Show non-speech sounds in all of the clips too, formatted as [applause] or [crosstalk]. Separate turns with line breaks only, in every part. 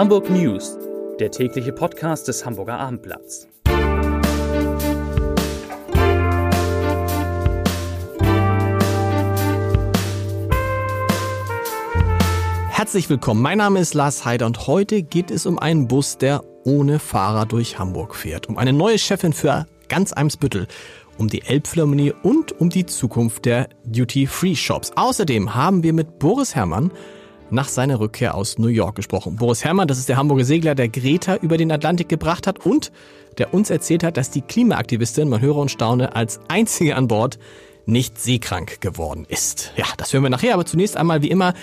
Hamburg News, der tägliche Podcast des Hamburger Abendblatts.
Herzlich willkommen, mein Name ist Lars Heider und heute geht es um einen Bus, der ohne Fahrer durch Hamburg fährt. Um eine neue Chefin für ganz Eimsbüttel, um die Elbphilharmonie und um die Zukunft der Duty-Free-Shops. Außerdem haben wir mit Boris Herrmann nach seiner Rückkehr aus New York gesprochen. Boris Herrmann, das ist der Hamburger Segler, der Greta über den Atlantik gebracht hat und der uns erzählt hat, dass die Klimaaktivistin, man höre und staune, als einzige an Bord nicht seekrank geworden ist. Ja, das hören wir nachher, aber zunächst einmal wie immer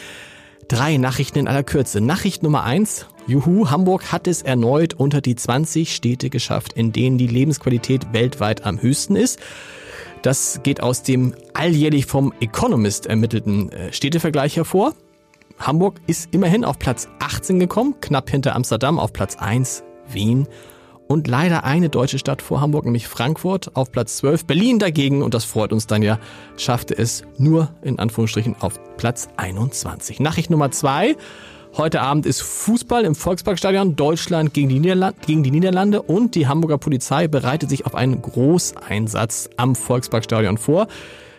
drei Nachrichten in aller Kürze. Nachricht Nummer eins. Juhu, Hamburg hat es erneut unter die 20 Städte geschafft, in denen die Lebensqualität weltweit am höchsten ist. Das geht aus dem alljährlich vom Economist ermittelten äh, Städtevergleich hervor. Hamburg ist immerhin auf Platz 18 gekommen, knapp hinter Amsterdam auf Platz 1, Wien und leider eine deutsche Stadt vor Hamburg, nämlich Frankfurt auf Platz 12. Berlin dagegen, und das freut uns dann ja, schaffte es nur in Anführungsstrichen auf Platz 21. Nachricht Nummer 2. Heute Abend ist Fußball im Volksparkstadion Deutschland gegen die, Niederlande, gegen die Niederlande und die Hamburger Polizei bereitet sich auf einen Großeinsatz am Volksparkstadion vor.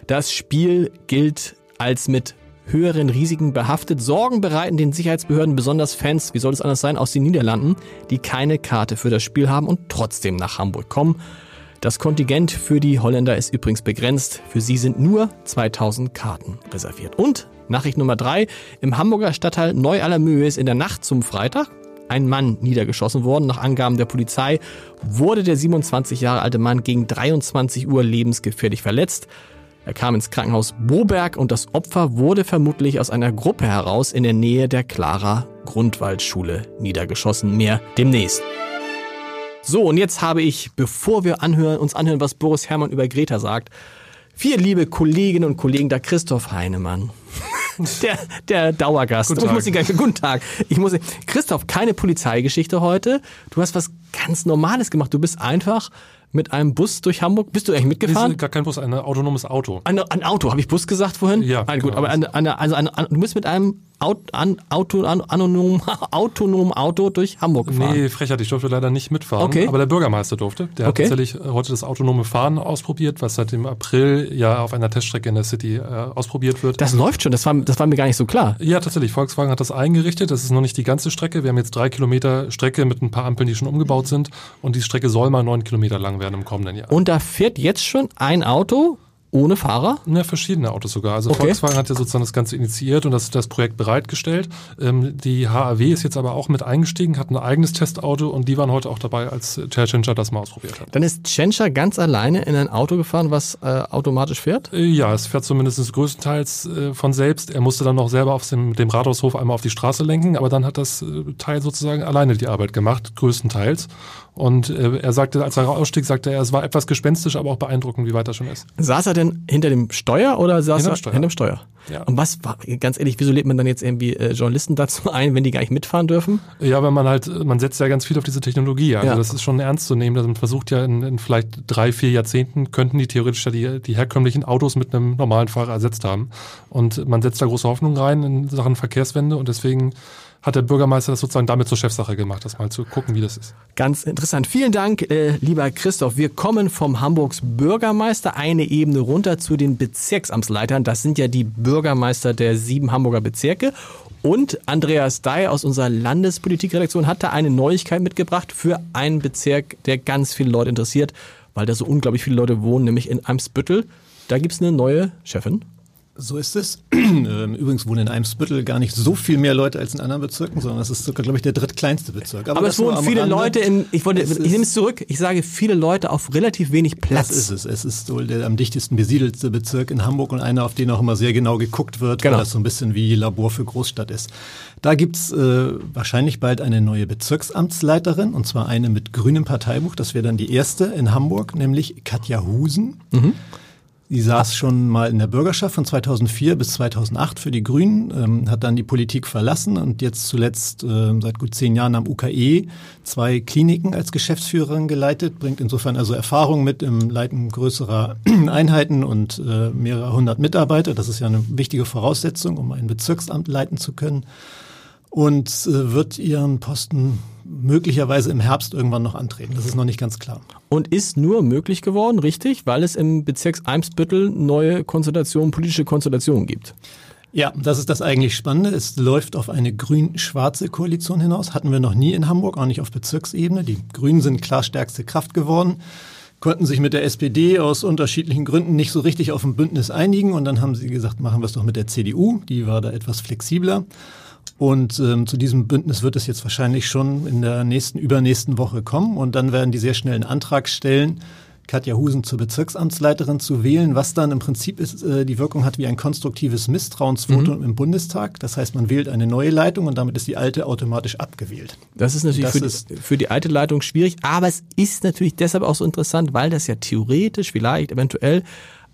Das Spiel gilt als mit höheren Risiken behaftet. Sorgen bereiten den Sicherheitsbehörden besonders Fans, wie soll es anders sein, aus den Niederlanden, die keine Karte für das Spiel haben und trotzdem nach Hamburg kommen. Das Kontingent für die Holländer ist übrigens begrenzt. Für sie sind nur 2000 Karten reserviert. Und Nachricht Nummer drei. Im Hamburger Stadtteil Neu-Allermöhe ist in der Nacht zum Freitag ein Mann niedergeschossen worden. Nach Angaben der Polizei wurde der 27 Jahre alte Mann gegen 23 Uhr lebensgefährlich verletzt. Er kam ins Krankenhaus Boberg und das Opfer wurde vermutlich aus einer Gruppe heraus in der Nähe der Clara Grundwaldschule niedergeschossen. Mehr demnächst. So, und jetzt habe ich, bevor wir anhören, uns anhören, was Boris Herrmann über Greta sagt, vier liebe Kolleginnen und Kollegen, da Christoph Heinemann. [laughs] Der, der Dauergast.
Guten Tag.
Ich muss ihn, guten Tag. Ich muss, Christoph, keine Polizeigeschichte heute. Du hast was ganz Normales gemacht. Du bist einfach mit einem Bus durch Hamburg. Bist du eigentlich
Das
mitgefahren?
ist gar kein Bus, ein autonomes Auto.
Ein, ein Auto, habe ich Bus gesagt vorhin?
Ja,
Nein, gut,
genau.
aber eine, eine, also eine, du bist mit einem Auto, an, Auto, an, anonym, [laughs] autonomen Auto durch Hamburg gefahren.
Nee, Frechheit, ich durfte leider nicht mitfahren.
Okay.
Aber der Bürgermeister durfte. Der
Okay.
hat tatsächlich heute das autonome Fahren ausprobiert, was seit dem April ja auf einer Teststrecke in der City äh, ausprobiert wird.
Das läuft schon, das war, das war mir gar nicht so klar.
ja, tatsächlich. Volkswagen hat das eingerichtet. Das ist noch nicht die ganze Strecke. Wir haben jetzt drei Kilometer Strecke mit ein paar Ampeln, die schon umgebaut sind. Und die Strecke soll mal neun Kilometer lang werden im kommenden Jahr.
Und da fährt jetzt schon ein Auto ohne Fahrer?
Ja, verschiedene Autos sogar. Also
Okay.
Volkswagen hat ja sozusagen das Ganze initiiert und das, das Projekt bereitgestellt. Ähm, die HAW ist jetzt aber auch mit eingestiegen, hat ein eigenes Testauto und die waren heute auch dabei, als Challenger das mal ausprobiert hat.
Dann ist Tschentscher ganz alleine in ein Auto gefahren, was äh, automatisch fährt?
Äh, Ja, es fährt zumindest größtenteils äh, von selbst. Er musste dann noch selber auf dem, dem Rathaushof einmal auf die Straße lenken, aber dann hat das äh, Teil sozusagen alleine die Arbeit gemacht, größtenteils. Und äh, er sagte, als er ausstieg, sagte er, es war etwas gespenstisch, aber auch beeindruckend, wie weit er schon ist.
Saß er denn hinter dem Steuer oder saß
Hinterm
er
Steuer.
hinter dem Steuer?
Ja.
Und was war, ganz ehrlich, wieso lädt man dann jetzt irgendwie äh, Journalisten dazu ein, wenn die gar nicht mitfahren dürfen?
Ja, wenn man halt, man setzt ja ganz viel auf diese Technologie. Also
Ja.
das ist schon ernst zu nehmen. Also man versucht ja in, in vielleicht drei, vier Jahrzehnten könnten die theoretisch ja die, die herkömmlichen Autos mit einem normalen Fahrer ersetzt haben. Und man setzt da große Hoffnung rein in Sachen Verkehrswende und deswegen hat der Bürgermeister das sozusagen damit zur Chefsache gemacht, das mal zu gucken, wie das ist.
Ganz interessant. Vielen Dank, äh, lieber Christoph. Wir kommen vom Hamburgs Bürgermeister eine Ebene runter zu den Bezirksamtsleitern. Das sind ja die Bürgermeister der sieben Hamburger Bezirke. Und Andreas Dey aus unserer Landespolitikredaktion hat da eine Neuigkeit mitgebracht für einen Bezirk, der ganz viele Leute interessiert, weil da so unglaublich viele Leute wohnen, nämlich in Eimsbüttel. Da gibt's eine neue Chefin.
So ist es. [clears throat] Ähm, Übrigens wohnen in Eimsbüttel gar nicht so viel mehr Leute als in anderen Bezirken, sondern das ist sogar, glaube ich, der drittkleinste Bezirk.
Aber,
das
es wohnen viele. Leute in, ich wollte,
Es
ich nehme es zurück, ich sage viele Leute auf relativ wenig Platz.
Das ist es. Es ist wohl der am dichtesten besiedelste Bezirk in Hamburg und einer, auf den auch immer sehr genau geguckt wird,
Genau.
weil das so ein bisschen wie Labor für Großstadt ist. Da gibt's äh, wahrscheinlich bald eine neue Bezirksamtsleiterin, und zwar eine mit grünem Parteibuch. Das wäre dann die erste in Hamburg, nämlich Katja Husen. Sie saß schon mal in der Bürgerschaft von 2004 bis 2008 für die Grünen, ähm, hat dann die Politik verlassen und jetzt zuletzt äh, seit gut zehn Jahren am UKE zwei Kliniken als Geschäftsführerin geleitet, bringt insofern also Erfahrung mit im Leiten größerer [clears throat] Einheiten und äh, mehrerer hundert Mitarbeiter. Das ist ja eine wichtige Voraussetzung, um ein Bezirksamt leiten zu können. Und äh, wird ihren Posten möglicherweise im Herbst irgendwann noch antreten. Das ist noch nicht ganz klar.
Und ist nur möglich geworden, richtig, weil es im Bezirks Eimsbüttel neue Konstellationen, politische Konstellationen gibt.
Ja, das ist das eigentlich Spannende. Es läuft auf eine grün-schwarze Koalition hinaus. Hatten wir noch nie in Hamburg, auch nicht auf Bezirksebene. Die Grünen sind klar stärkste Kraft geworden, konnten sich mit der SPD aus unterschiedlichen Gründen nicht so richtig auf ein Bündnis einigen. Und dann haben sie gesagt, machen wir es doch mit der CDU. Die war da etwas flexibler. Und ähm, zu diesem Bündnis wird es jetzt wahrscheinlich schon in der nächsten, übernächsten Woche kommen. Und dann werden die sehr schnell einen Antrag stellen, Katja Husen zur Bezirksamtsleiterin zu wählen, was dann im Prinzip ist, äh, die Wirkung hat wie ein konstruktives Misstrauensvotum mhm. im Bundestag. Das heißt, man wählt eine neue Leitung und damit ist die alte automatisch abgewählt.
Das ist natürlich das für, ist die, für die alte Leitung schwierig, aber es ist natürlich deshalb auch so interessant, weil das ja theoretisch vielleicht eventuell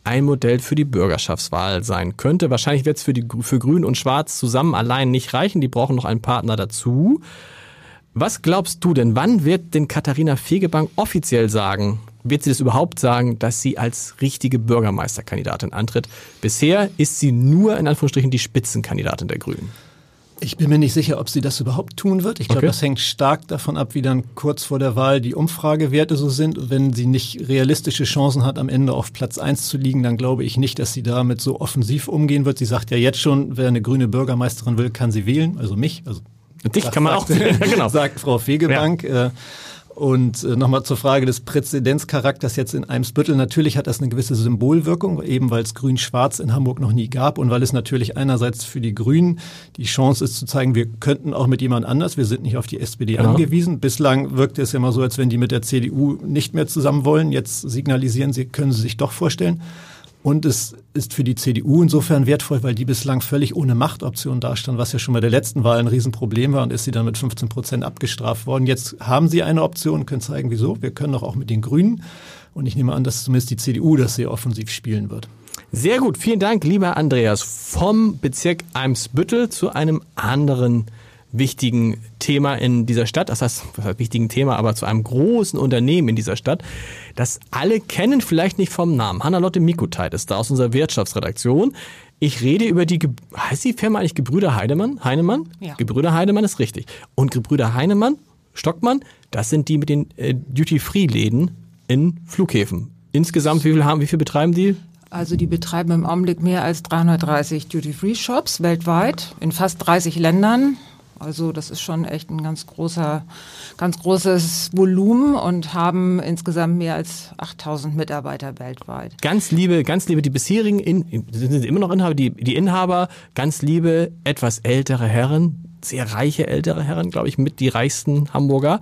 ein Modell für die Bürgerschaftswahl sein könnte. Wahrscheinlich wird es für, die, für Grün und Schwarz zusammen allein nicht reichen. Die brauchen noch einen Partner dazu. Was glaubst du denn, wann wird denn Katharina Fegebank offiziell sagen, wird sie das überhaupt sagen, dass sie als richtige Bürgermeisterkandidatin antritt? Bisher ist sie nur in Anführungsstrichen die Spitzenkandidatin der Grünen.
Ich bin mir nicht sicher, ob sie das überhaupt tun wird. Ich glaube, okay. das hängt stark davon ab, wie dann kurz vor der Wahl die Umfragewerte so sind. wenn sie nicht realistische Chancen hat, am Ende auf Platz eins zu liegen, dann glaube ich nicht, dass sie damit so offensiv umgehen wird. Sie sagt ja jetzt schon, wer eine grüne Bürgermeisterin will, kann sie wählen. Also mich. Also
Dich kann man auch, [laughs] [laughs]
ja, genau. sagt Frau Fegebank. Ja. Äh, und äh, nochmal zur Frage des Präzedenzcharakters jetzt in Eimsbüttel. Natürlich hat das eine gewisse Symbolwirkung, eben weil es Grün-Schwarz in Hamburg noch nie gab und weil es natürlich einerseits für die Grünen die Chance ist zu zeigen, wir könnten auch mit jemand anders, wir sind nicht auf die SPD genau. angewiesen. Bislang wirkte es ja immer so, als wenn die mit der CDU nicht mehr zusammen wollen. Jetzt signalisieren sie, können sie sich doch vorstellen. Und es ist für die CDU insofern wertvoll, weil die bislang völlig ohne Machtoption dastand, was ja schon bei der letzten Wahl ein Riesenproblem war und ist sie dann mit 15 Prozent abgestraft worden. Jetzt haben sie eine Option, können zeigen, wieso. Wir können doch auch mit den Grünen. Und ich nehme an, dass zumindest die CDU das sehr offensiv spielen wird.
Sehr gut. Vielen Dank, lieber Andreas. Vom Bezirk Eimsbüttel zu einem anderen wichtigen Thema in dieser Stadt, das heißt, was heißt wichtigen Thema, aber zu einem großen Unternehmen in dieser Stadt, das alle kennen, vielleicht nicht vom Namen. Hannah-Lotte Mikuteit ist da aus unserer Wirtschaftsredaktion. Ich rede über die, heißt die Firma eigentlich Gebrüder Heidemann? Heinemann? Ja. Gebrüder Heidemann ist richtig. Und Gebrüder Heinemann, Stockmann, das sind die mit den äh, Duty-Free-Läden in Flughäfen. Insgesamt, wie viel haben, wie viel betreiben die?
Also die betreiben im Augenblick mehr als 330 Duty-Free-Shops weltweit in fast 30 Ländern. Also das ist schon echt ein ganz großer, ganz großes Volumen und haben insgesamt mehr als 8000 Mitarbeiter weltweit.
Ganz liebe, ganz liebe, die bisherigen, in, sind immer noch Inhaber, die, die Inhaber, ganz liebe, etwas ältere Herren, sehr reiche ältere Herren, glaube ich, mit die reichsten Hamburger.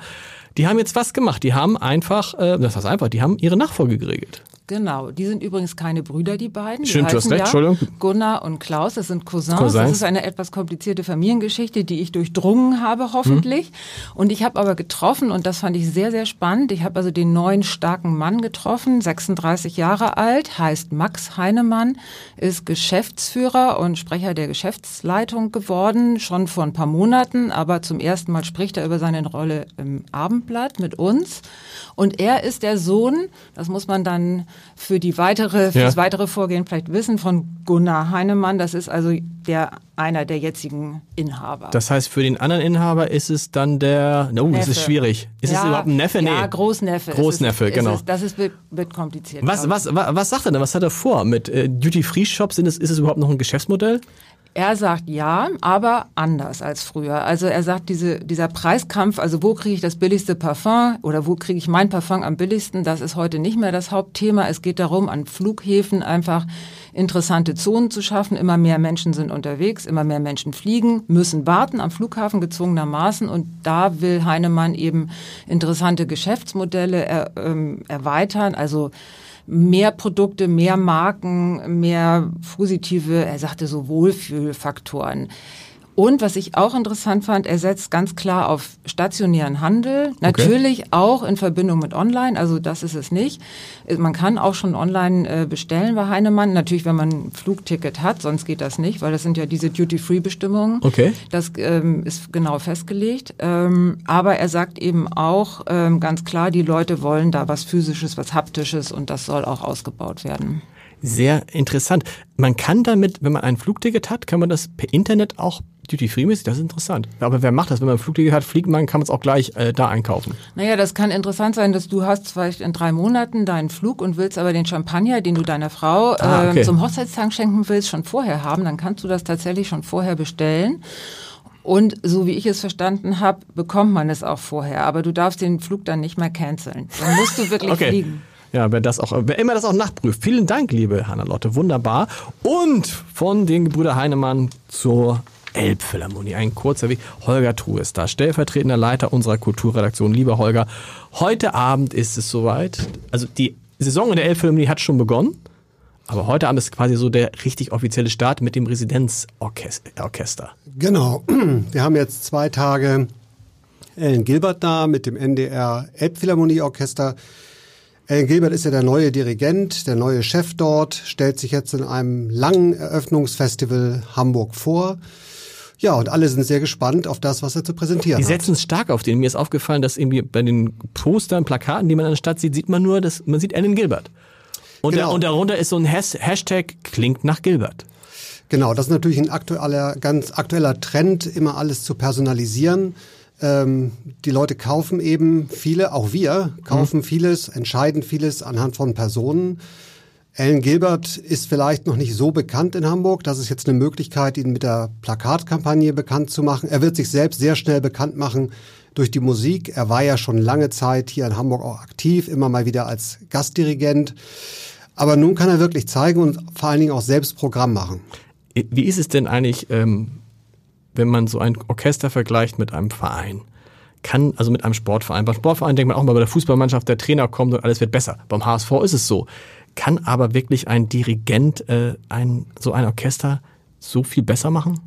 Die haben jetzt was gemacht. Die haben einfach, äh, das heißt einfach, die haben ihre Nachfolge geregelt.
Genau, die sind übrigens keine Brüder, die beiden. Die
Stimmt, du hast recht, ja Entschuldigung.
Gunnar und Klaus, das sind Cousins. Cousins. Das ist eine etwas komplizierte Familiengeschichte, die ich durchdrungen habe, hoffentlich. Mhm. Und ich habe aber getroffen, und das fand ich sehr, sehr spannend, ich habe also den neuen starken Mann getroffen, 36 Jahre alt, heißt Max Heinemann, ist Geschäftsführer und Sprecher der Geschäftsleitung geworden, schon vor ein paar Monaten, aber zum ersten Mal spricht er über seine Rolle im Abendblatt mit uns. Und er ist der Sohn, das muss man dann für die weitere, ja. fürs weitere Vorgehen vielleicht wissen, von Gunnar Heinemann. Das ist also der einer der jetzigen Inhaber.
Das heißt, für den anderen Inhaber ist es dann der, oh, Neffe. das ist schwierig. Ist ja, es überhaupt ein Neffe?
Nee. Ja, Großneffe.
Großneffe,
ist
genau.
Ist das ist, wird kompliziert.
Was, was, was, was sagt er denn? Was hat er vor? Mit äh, Duty-Free-Shops, ist es überhaupt noch ein Geschäftsmodell?
Er sagt ja, aber anders als früher. Also er sagt, diese, dieser Preiskampf, also wo kriege ich das billigste Parfum oder wo kriege ich mein Parfum am billigsten, das ist heute nicht mehr das Hauptthema. Es geht darum, an Flughäfen einfach interessante Zonen zu schaffen. Immer mehr Menschen sind unterwegs, immer mehr Menschen fliegen, müssen warten am Flughafen gezwungenermaßen. Und da will Heinemann eben interessante Geschäftsmodelle er, ähm, erweitern. Also mehr Produkte, mehr Marken, mehr positive, er sagte so Wohlfühlfaktoren. Und was ich auch interessant fand, er setzt ganz klar auf stationären Handel. Natürlich okay. auch in Verbindung mit Online, also das ist es nicht. Man kann auch schon online äh, bestellen bei Heinemann. Natürlich, wenn man ein Flugticket hat, sonst geht das nicht, weil das sind ja diese Duty-Free-Bestimmungen.
Okay.
Das ähm, ist genau festgelegt. Ähm, aber er sagt eben auch ähm, ganz klar, die Leute wollen da was Physisches, was Haptisches und das soll auch ausgebaut werden.
Sehr interessant. Man kann damit, wenn man ein Flugticket hat, kann man das per Internet auch Duty Free mäßig, das ist interessant. Aber wer macht das? Wenn man ein Flugticket hat, fliegt man, kann man es auch gleich äh, da einkaufen.
Naja, das kann interessant sein, dass du hast vielleicht in drei Monaten deinen Flug und willst aber den Champagner, den du deiner Frau
Ah, okay.
äh, zum Hochzeitstag schenken willst, schon vorher haben. Dann kannst du das tatsächlich schon vorher bestellen. Und so wie ich es verstanden habe, bekommt man es auch vorher. Aber du darfst den Flug dann nicht mehr canceln. Dann musst du wirklich [laughs]
Okay.
fliegen.
Ja, wer das auch, wer immer das auch nachprüft. Vielen Dank, liebe Hanna-Lotte. Wunderbar. Und von den Gebrüder Heinemann zur Elbphilharmonie. Ein kurzer Weg. Holger Truhe ist da, stellvertretender Leiter unserer Kulturredaktion. Lieber Holger, heute Abend ist es soweit. Also die Saison in der Elbphilharmonie hat schon begonnen. Aber heute Abend ist quasi so der richtig offizielle Start mit dem Residenzorchester.
Genau. Wir haben jetzt zwei Tage Ellen Gilbert da mit dem NDR Elbphilharmonieorchester. Ellen Gilbert ist ja der neue Dirigent, der neue Chef dort, stellt sich jetzt in einem langen Eröffnungsfestival Hamburg vor. Ja, und alle sind sehr gespannt auf das, was er zu präsentieren
Die
hat.
setzen es stark auf den. Mir ist aufgefallen, dass irgendwie bei den Postern, Plakaten, die man in der Stadt sieht, sieht man nur, dass man sieht Ellen Gilbert. Und,
Genau.
da, und darunter ist so ein Has Hashtag klingt nach Gilbert.
Genau, das ist natürlich ein aktueller, ganz aktueller Trend, immer alles zu personalisieren. Ähm, die Leute kaufen eben viele, auch wir kaufen vieles, entscheiden vieles anhand von Personen. Ellen Gilbert ist vielleicht noch nicht so bekannt in Hamburg. Das ist jetzt eine Möglichkeit, ihn mit der Plakatkampagne bekannt zu machen. Er wird sich selbst sehr schnell bekannt machen durch die Musik. Er war ja schon lange Zeit hier in Hamburg auch aktiv, immer mal wieder als Gastdirigent. Aber nun kann er wirklich zeigen und vor allen Dingen auch selbst Programm machen.
Wie ist es denn eigentlich, ähm, wenn man so ein Orchester vergleicht mit einem Verein? Kann, also mit einem Sportverein. Beim Sportverein denkt man auch mal bei der Fußballmannschaft, der Trainer kommt und alles wird besser. Beim HSV ist es so. Kann aber wirklich ein Dirigent äh, ein, so ein Orchester so viel besser machen?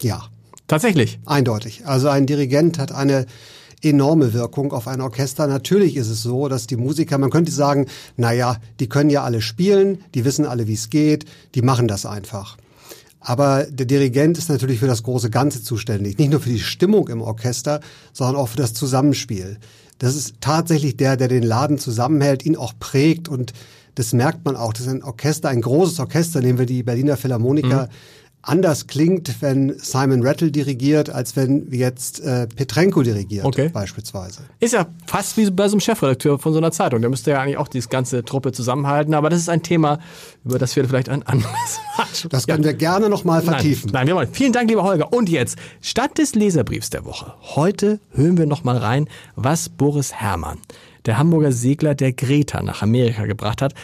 Ja,
Tatsächlich.
eindeutig. Also ein Dirigent hat eine enorme Wirkung auf ein Orchester. Natürlich ist es so, dass die Musiker, man könnte sagen, na ja, die können ja alle spielen, die wissen alle, wie es geht, die machen das einfach. Aber der Dirigent ist natürlich für das große Ganze zuständig. Nicht nur für die Stimmung im Orchester, sondern auch für das Zusammenspiel. Das ist tatsächlich der, der den Laden zusammenhält, ihn auch prägt und das merkt man auch. Das ist ein Orchester, ein großes Orchester, nehmen wir die Berliner Philharmoniker. Anders klingt, wenn Simon Rattle dirigiert, als wenn jetzt äh, Petrenko dirigiert,
Okay.
beispielsweise.
Ist ja fast wie bei so einem Chefredakteur von so einer Zeitung. Der müsste ja eigentlich auch diese ganze Truppe zusammenhalten. Aber das ist ein Thema, über das wir vielleicht ein anderes [laughs] Mal
Das können wir gerne noch mal
Nein,
vertiefen.
nein, wir wollen. Vielen Dank, lieber Holger. Und jetzt, statt des Leserbriefs der Woche, heute hören wir noch mal rein, was Boris Herrmann, der Hamburger Segler, der Greta nach Amerika gebracht hat.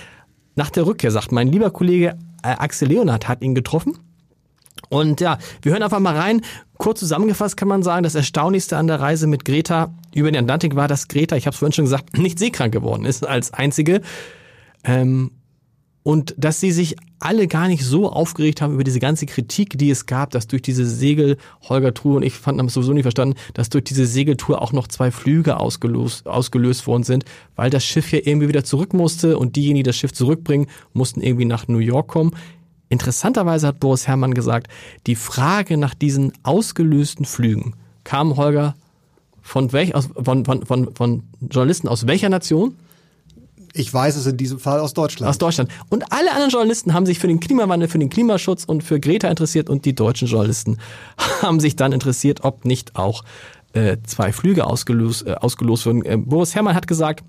Nach der Rückkehr sagt mein lieber Kollege äh, Axel Leonard hat ihn getroffen. Und ja, wir hören einfach mal rein. Kurz zusammengefasst kann man sagen, das Erstaunlichste an der Reise mit Greta über den Atlantik war, dass Greta, ich habe es vorhin schon gesagt, nicht seekrank geworden ist als einzige. Ähm, und dass sie sich alle gar nicht so aufgeregt haben über diese ganze Kritik, die es gab, dass durch diese Segel, Holger Truhe und ich fand, haben es sowieso nicht verstanden, dass durch diese Segeltour auch noch zwei Flüge ausgelöst, ausgelöst worden sind, weil das Schiff ja irgendwie wieder zurück musste und diejenigen, die das Schiff zurückbringen, mussten irgendwie nach New York kommen. Interessanterweise hat Boris Herrmann gesagt, die Frage nach diesen ausgelösten Flügen kam Holger von, welch, aus, von, von, von, von Journalisten aus welcher Nation?
Ich weiß es in diesem Fall aus Deutschland.
Aus Deutschland. Und alle anderen Journalisten haben sich für den Klimawandel, für den Klimaschutz und für Greta interessiert und die deutschen Journalisten [laughs] haben sich dann interessiert, ob nicht auch äh, zwei Flüge ausgelost, äh, ausgelost würden. Äh, Boris Herrmann hat gesagt,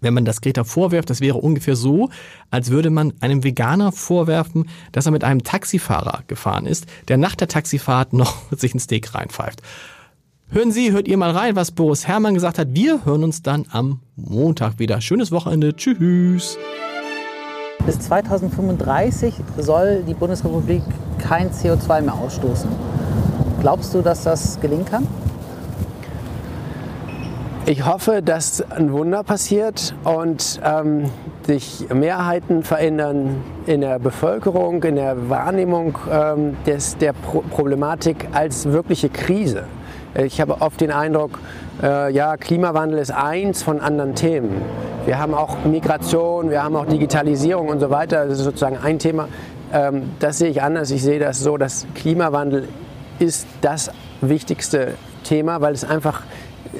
wenn man das Greta vorwirft, das wäre ungefähr so, als würde man einem Veganer vorwerfen, dass er mit einem Taxifahrer gefahren ist, der nach der Taxifahrt noch [laughs] sich ein Steak reinpfeift. Hören Sie, hört ihr mal rein, was Boris Herrmann gesagt hat. Wir hören uns dann am Montag wieder. Schönes Wochenende. Tschüss.
Bis 2035 soll die Bundesrepublik kein CO2 mehr ausstoßen. Glaubst du, dass das gelingen kann?
Ich hoffe, dass ein Wunder passiert und ähm, sich Mehrheiten verändern in der Bevölkerung, in der Wahrnehmung ähm, des, der Pro Problematik als wirkliche Krise. Ich habe oft den Eindruck, äh, ja, Klimawandel ist eins von anderen Themen. Wir haben auch Migration, wir haben auch Digitalisierung und so weiter. Das ist sozusagen ein Thema. Ähm, das sehe ich anders. Ich sehe das so, dass Klimawandel ist das wichtigste Thema, weil es einfach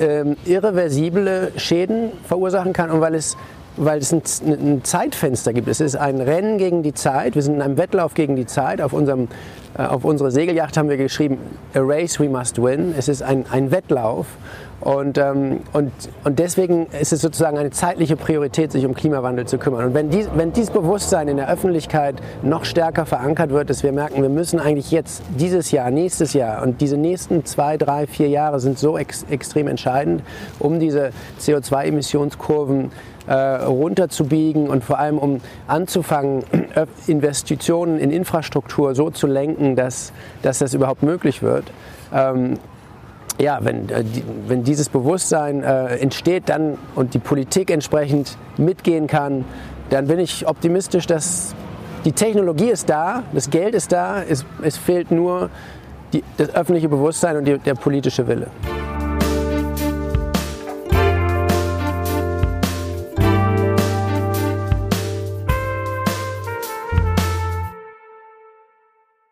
ähm, irreversible Schäden verursachen kann und weil es weil es ein, ein, Zeitfenster gibt. Es ist ein Rennen gegen die Zeit. Wir sind in einem Wettlauf gegen die Zeit. Auf, unserem, äh, auf unsere Segelyacht haben wir geschrieben, a race we must win. Es ist ein, ein Wettlauf. Und, ähm, und, und deswegen ist es sozusagen eine zeitliche Priorität, sich um Klimawandel zu kümmern. Und wenn, dies, wenn dieses Bewusstsein in der Öffentlichkeit noch stärker verankert wird, dass wir merken, wir müssen eigentlich jetzt dieses Jahr, nächstes Jahr und diese nächsten zwei, drei, vier Jahre sind so ex extrem entscheidend, um diese CO2-Emissionskurven äh, runterzubiegen und vor allem um anzufangen, [clears throat] Investitionen in Infrastruktur so zu lenken, dass, dass das überhaupt möglich wird. Ähm, ja, wenn, äh, wenn dieses Bewusstsein äh, entsteht dann und die Politik entsprechend mitgehen kann, dann bin ich optimistisch, dass die Technologie ist da, das Geld ist da, es, es fehlt nur die, das öffentliche Bewusstsein und die, der politische Wille.